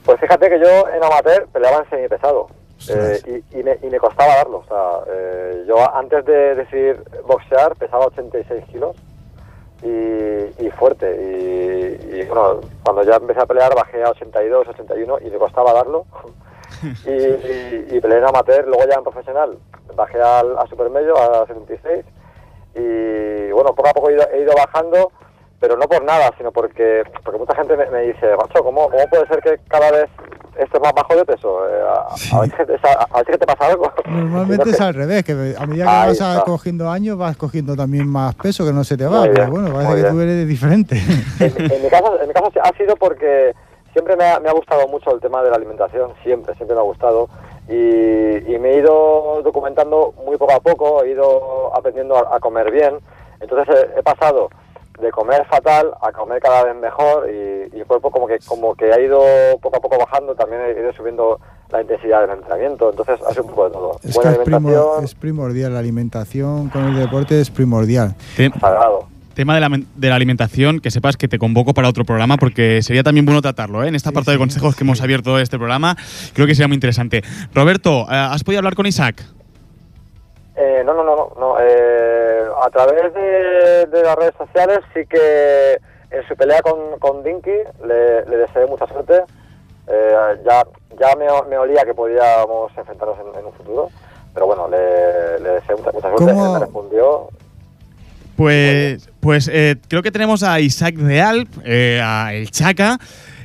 pues fíjate que yo en amateur peleaba en semipesado eh, y, y, me, y me costaba darlo. O sea, eh, yo antes de decidir boxear pesaba 86 kilos y, y fuerte. Y, y, bueno, cuando ya empecé a pelear bajé a 82, 81 y me costaba darlo. y, y, y peleé en amateur, luego ya en profesional bajé al, a supermedio, a 76. Y bueno, poco a poco he ido, he ido bajando, pero no por nada, sino porque porque mucha gente me, me dice, macho, ¿cómo, ¿cómo puede ser que cada vez estés más bajo de peso? Eh, a, te- a- te pasa algo. Normalmente es al revés, que a medida que Ahí vas está. cogiendo años vas cogiendo también más peso que no se te va. Muy Pero bien, bueno, parece que tú bien. eres diferente. en, en mi caso, en mi caso ha sido porque siempre me ha, me ha gustado mucho el tema de la alimentación, siempre, siempre me ha gustado. Y, y me he ido documentando muy poco a poco, he ido aprendiendo a, a comer bien. Entonces he, he pasado de comer fatal a comer cada vez mejor y, y el cuerpo como que como que ha ido poco a poco bajando, también he ido subiendo la intensidad del entrenamiento. Entonces ha sido un poco de todo. Es Buena que es, primo- alimentación, es primordial, la alimentación con el deporte es primordial. Sagrado. tema de la, de la alimentación, que sepas que te convoco para otro programa porque sería también bueno tratarlo, ¿eh? En esta Sí, parte de sí, consejos que hemos abierto este programa, creo que sería muy interesante. Roberto, eh, ¿has podido hablar con Isaac? Eh, no, no, no, no. Eh, a través de, de las redes sociales sí que en su pelea con, con Dinky le, le deseé mucha suerte. Eh, ya ya me, me olía que podíamos enfrentarnos en, en un futuro. Pero bueno, le, le deseé mucha, mucha suerte. ¿Cómo? Él me respondió. Pues, pues eh, creo que tenemos a Isaac Real, eh, a El Chaca,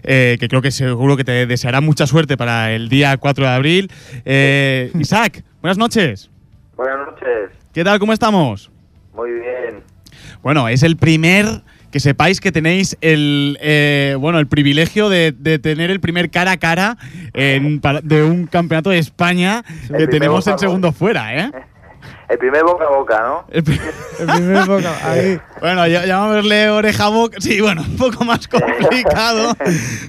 eh, que creo que seguro que te deseará mucha suerte para el día 4 de abril. Eh, Isaac, buenas noches. Buenas noches. ¿Qué tal? ¿Cómo estamos? Muy bien. Bueno, es el primer que sepáis que tenéis el eh, bueno el privilegio de, de tener el primer cara a cara en, para- de un campeonato de España que tenemos en segundo fuera, ¿eh? El primer boca a boca, ¿no? El pri- El primer boca, ahí. bueno, ya- llamémosle oreja a boca. Sí, bueno, un poco más complicado,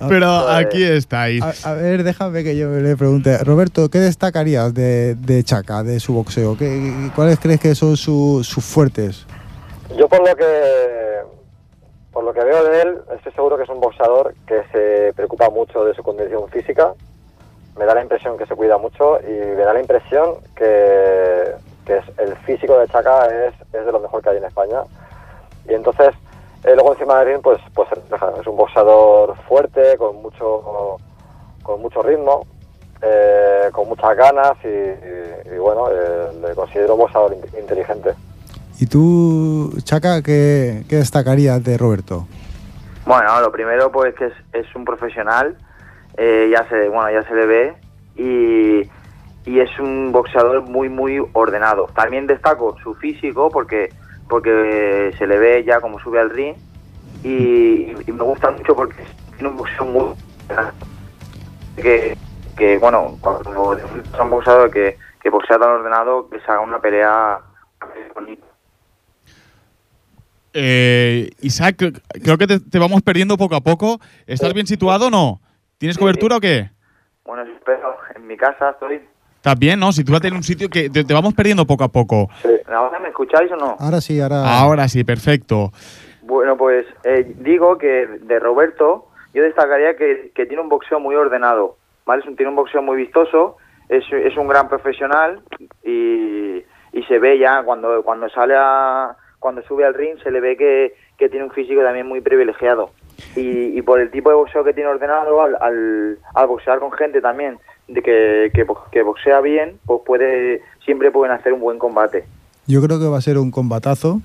pero aquí estáis. A, a ver, déjame que yo le pregunte. Roberto, ¿qué destacarías de, de Chaca, de su boxeo? ¿Qué, ¿Cuáles crees que son su- sus fuertes? Yo por lo que por lo que veo de él, estoy seguro que es un boxeador que se preocupa mucho de su condición física. Me da la impresión que se cuida mucho y me da la impresión que, que es, el físico de Chaca es, es de lo mejor que hay en España. Y entonces, eh, luego encima del ring, pues, pues es un boxeador fuerte, con mucho, con mucho ritmo, eh, con muchas ganas y, y- y bueno, eh, le considero un boxeador in- inteligente. ¿Y tú, Chaca, qué, qué destacarías de Roberto? Bueno, lo primero pues que es, es un profesional, eh, ya se bueno ya se le ve y, y es un boxeador muy muy ordenado. También destaco su físico porque porque se le ve ya como sube al ring y, y me gusta mucho porque tiene un boxeo muy que, que bueno cuando es un boxeador que, que boxea tan ordenado que se haga una pelea bonita. Eh, Isaac, cre- creo que te, te vamos perdiendo poco a poco. ¿Estás bien situado o no? ¿Tienes Sí, cobertura sí. o qué? Bueno, espero, en mi casa estoy. ¿Estás bien, no? Sitúate en un sitio que te, te vamos perdiendo poco a poco. ¿Ahora me escucháis o no? Ahora sí, ahora. Ahora sí, perfecto. Bueno, pues eh, digo que de Roberto yo destacaría que, que tiene un boxeo muy ordenado, ¿vale? Es un, tiene un boxeo muy vistoso, es, es un gran profesional y, y se ve ya cuando, cuando sale a, cuando sube al ring se le ve que, que tiene un físico también muy privilegiado. Y, y por el tipo de boxeo que tiene ordenado, al, al, boxear con gente también de que, que, que boxea bien, pues puede siempre pueden hacer un buen combate. Yo creo que va a ser un combatazo.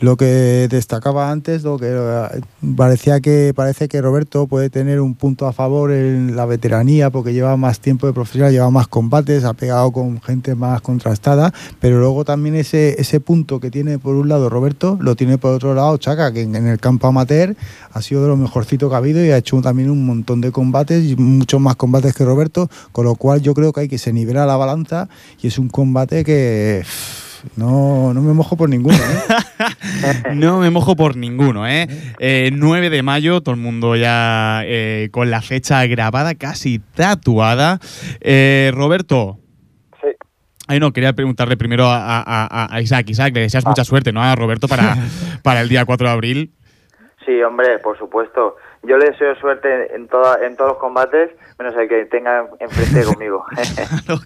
Lo que destacaba antes, lo que eh, parecía que parece que Roberto puede tener un punto a favor en la veteranía porque lleva más tiempo de profesional, lleva más combates, ha pegado con gente más contrastada, pero luego también ese ese punto que tiene por un lado Roberto lo tiene por otro lado Chaca, que en, el campo amateur ha sido de lo mejorcito que ha habido y ha hecho también un montón de combates y muchos más combates que Roberto, con lo cual yo creo que hay que se nivela la balanza y es un combate que no, no me mojo por ninguno. ¿eh? No me mojo por ninguno, ¿eh? Eh, 9 de mayo, todo el mundo ya eh, con la fecha grabada, casi tatuada. Eh, Roberto, Sí. Ay, no, quería preguntarle primero a, a- a- a Isaac. Isaac, le deseas mucha suerte, ¿no? A Roberto para, para el día 4 de abril. Sí, hombre, por supuesto. Yo le deseo suerte en, toda, en todos los combates, menos el que tenga enfrente conmigo.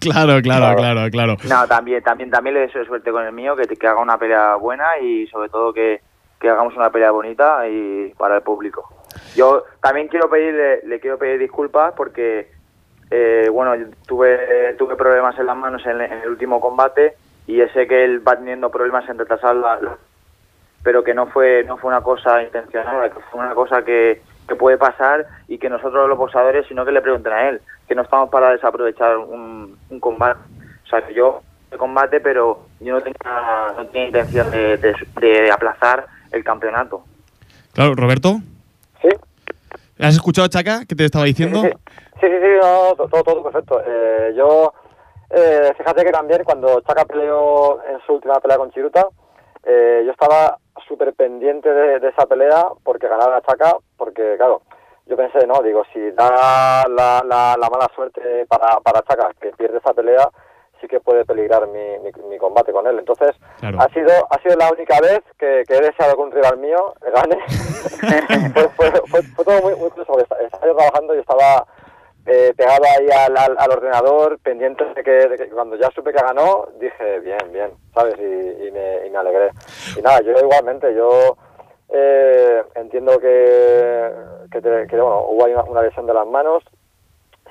claro, claro, claro, claro. no, también, también, también le deseo suerte con el mío, que, que haga una pelea buena y sobre todo que, que hagamos una pelea bonita y para el público. Yo también quiero pedirle, le quiero pedir disculpas porque, eh, bueno, tuve, tuve problemas en las manos en, en el último combate y sé que él va teniendo problemas en retrasar la, la- pero que no fue no fue una cosa intencional, que fue una cosa que, que puede pasar y que nosotros los boxeadores, sino que le pregunten a él, que no estamos para desaprovechar un, un combate. O sea, que yo de combate, pero yo no tenía, no tenía intención de, de- de aplazar el campeonato. Claro, Roberto. Sí. ¿Has escuchado, Chaca, que te estaba diciendo? Sí, sí, sí, sí, no, to- todo, todo perfecto. Eh, yo, eh, fíjate que también cuando Chaka peleó en su última pelea con Chiruta, eh, yo estaba súper pendiente de, de esa pelea porque ganaba Chaka, porque claro, yo pensé, no, digo, si da la, la, la mala suerte para, para Chaka, que pierde esa pelea, sí que puede peligrar mi, mi, mi combate con él. Entonces, Claro. ha sido ha sido la única vez que, que he deseado que un rival mío gane. fue, fue, fue, fue todo muy, muy curioso, porque esta- estaba yo trabajando y estaba eh, pegado ahí al, al, al ordenador, pendiente de que, de que cuando ya supe que ganó, dije, bien, bien, ¿sabes? Y, y, me, y me alegré. Y nada, yo igualmente, yo eh, entiendo que, que, te- que, bueno, hubo ahí una, una lesión de las manos.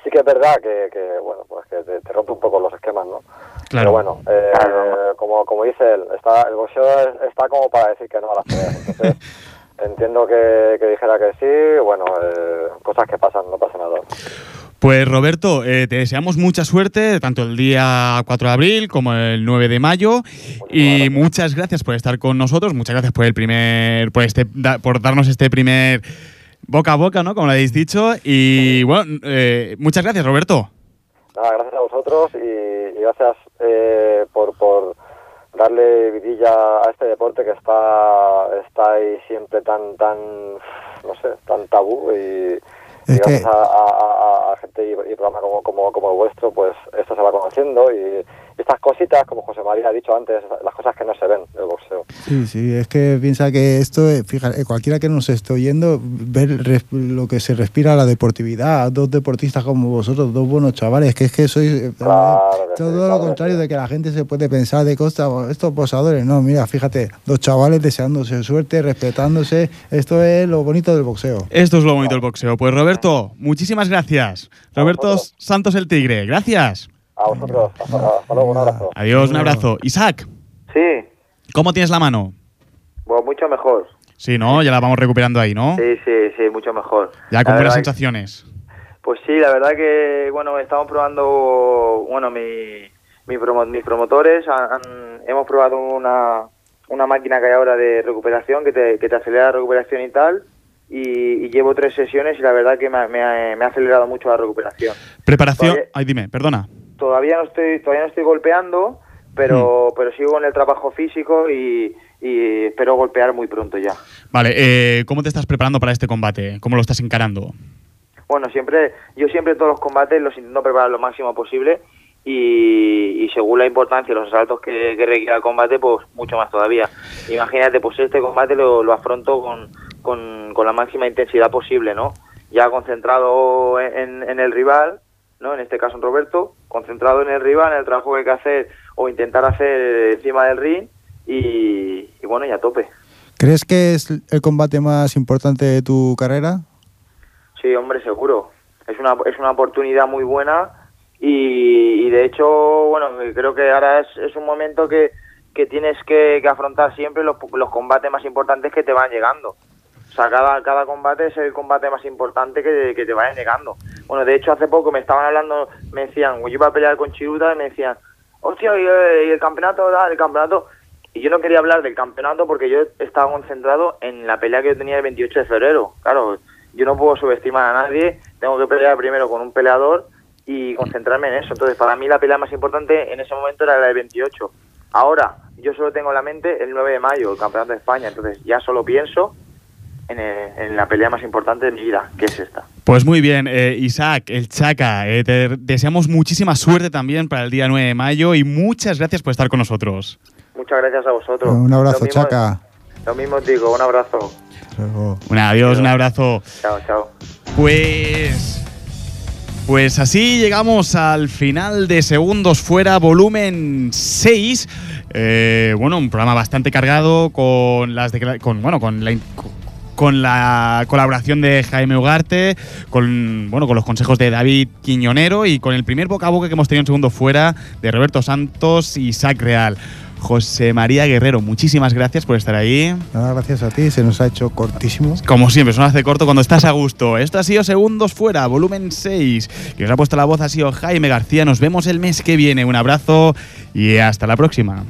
Sí que es verdad que, que bueno, pues que te, te rompe un poco los esquemas, ¿no? Claro. Pero bueno, eh, como, como dice él, está, el boxeo es- está como para decir que no a las peleas. Entonces, entiendo que, que dijera que sí, bueno, eh, cosas que pasan, no pasa nada. Pues Roberto, eh, te deseamos mucha suerte, tanto el día 4 de abril como el 9 de mayo. Y muchas gracias por estar con nosotros, muchas gracias por el primer, por este, da- por darnos este primer boca a boca, ¿no? Como lo habéis dicho. Y bueno, eh, muchas gracias, Roberto. Nada, gracias a vosotros y, y gracias eh, por, por darle vidilla a este deporte que está, está ahí siempre tan, tan, no sé, tan tabú y Es gracias a, a- a- a gente y, y programa como, como, como el vuestro, pues esto se va conociendo y estas cositas, como José María ha dicho antes, las cosas que no se ven del boxeo. Sí, sí, es que piensa que esto, eh, fíjate, cualquiera que nos esté oyendo, ver lo que se respira la deportividad, dos deportistas como vosotros, dos buenos chavales, que es que sois eh, todo lo contrario de que la gente se puede pensar de costa, "Oh, estos posadores, no, mira, fíjate, dos chavales deseándose suerte, respetándose, esto es lo bonito del boxeo. Esto es lo bonito del boxeo. Pues Roberto, muchísimas gracias. Roberto Santos el Tigre, gracias. A vosotros, hasta, hasta luego, un abrazo. Adiós, un abrazo. Isaac, Sí, ¿cómo tienes la mano? bueno, mucho mejor. Sí, ¿no? Ya la vamos recuperando ahí, ¿no? Sí, sí, sí, mucho mejor. Ya con La buenas sensaciones. Pues sí, la verdad que, bueno, estamos probando, bueno, mi, mi promo- mis promotores han- han- hemos probado una, una máquina que hay ahora de recuperación, que te, que te acelera la recuperación y tal, y, y llevo tres sesiones y la verdad que me, ha- me ha, me ha acelerado mucho la recuperación. Preparación. Todavía- Ay, dime, perdona. Todavía no estoy, todavía no estoy golpeando, pero, pero sigo en el trabajo físico y, y espero golpear muy pronto ya. Vale, eh, ¿cómo te estás preparando para este combate? ¿Cómo lo estás encarando? Bueno, siempre, yo siempre todos los combates los intento preparar lo máximo posible y, y según la importancia y los asaltos que, que requiera el combate, pues mucho más todavía. Imagínate, pues este combate lo, lo afronto con, con, con la máxima intensidad posible, ¿no? Ya concentrado en, en el rival, ¿no? En este caso en Roberto, concentrado en el rival, en el trabajo que hay que hacer o intentar hacer encima del ring y, y bueno, ya a tope. ¿Crees que es el combate más importante de tu carrera? Sí, hombre, seguro. Es una, es una oportunidad muy buena y, y de hecho, bueno, creo que ahora es, es un momento que, que tienes que, que afrontar siempre los, los combates más importantes que te van llegando. Cada, cada combate es el combate más importante que, te vayan llegando. Bueno, de hecho, hace poco me estaban hablando, me decían, yo iba a pelear con Chiruta y me decían, hostia, y, eh, y el campeonato, el campeonato. Y yo no quería hablar del campeonato porque yo estaba concentrado en la pelea que yo tenía el 28 de febrero. Claro, yo no puedo subestimar a nadie, tengo que pelear primero con un peleador y concentrarme en eso. Entonces, para mí la pelea más importante en ese momento era la del 28. Ahora, yo solo tengo en la mente el 9 de mayo, el Campeonato de España, entonces ya solo pienso en, eh, en la pelea más importante de mi vida, que es esta. Pues muy bien, eh, Isaac, el Chaca, eh, te deseamos muchísima suerte también para el día 9 de mayo y muchas gracias por estar con nosotros. Muchas gracias a vosotros. Un abrazo, Lo mismo- Chaca. Lo mismo os digo, un abrazo. Un adiós, un abrazo. Chao, chao. Pues. Pues así llegamos al final de Segundos Fuera, volumen 6. Eh, bueno, un programa bastante cargado con las con bueno, con la in- con la colaboración de Jaime Ugarte, con bueno, con los consejos de David Quiñonero y con el primer boca a boca que hemos tenido en Segundo Fuera de Roberto Santos y Isaac Real. José María Guerrero, muchísimas gracias por estar ahí. Nada, gracias a ti, se nos ha hecho cortísimo. Como siempre, eso no hace corto cuando estás a gusto. Esto ha sido Segundos Fuera, volumen 6. Que os ha puesto la voz ha sido Jaime García. Nos vemos el mes que viene. Un abrazo y hasta la próxima.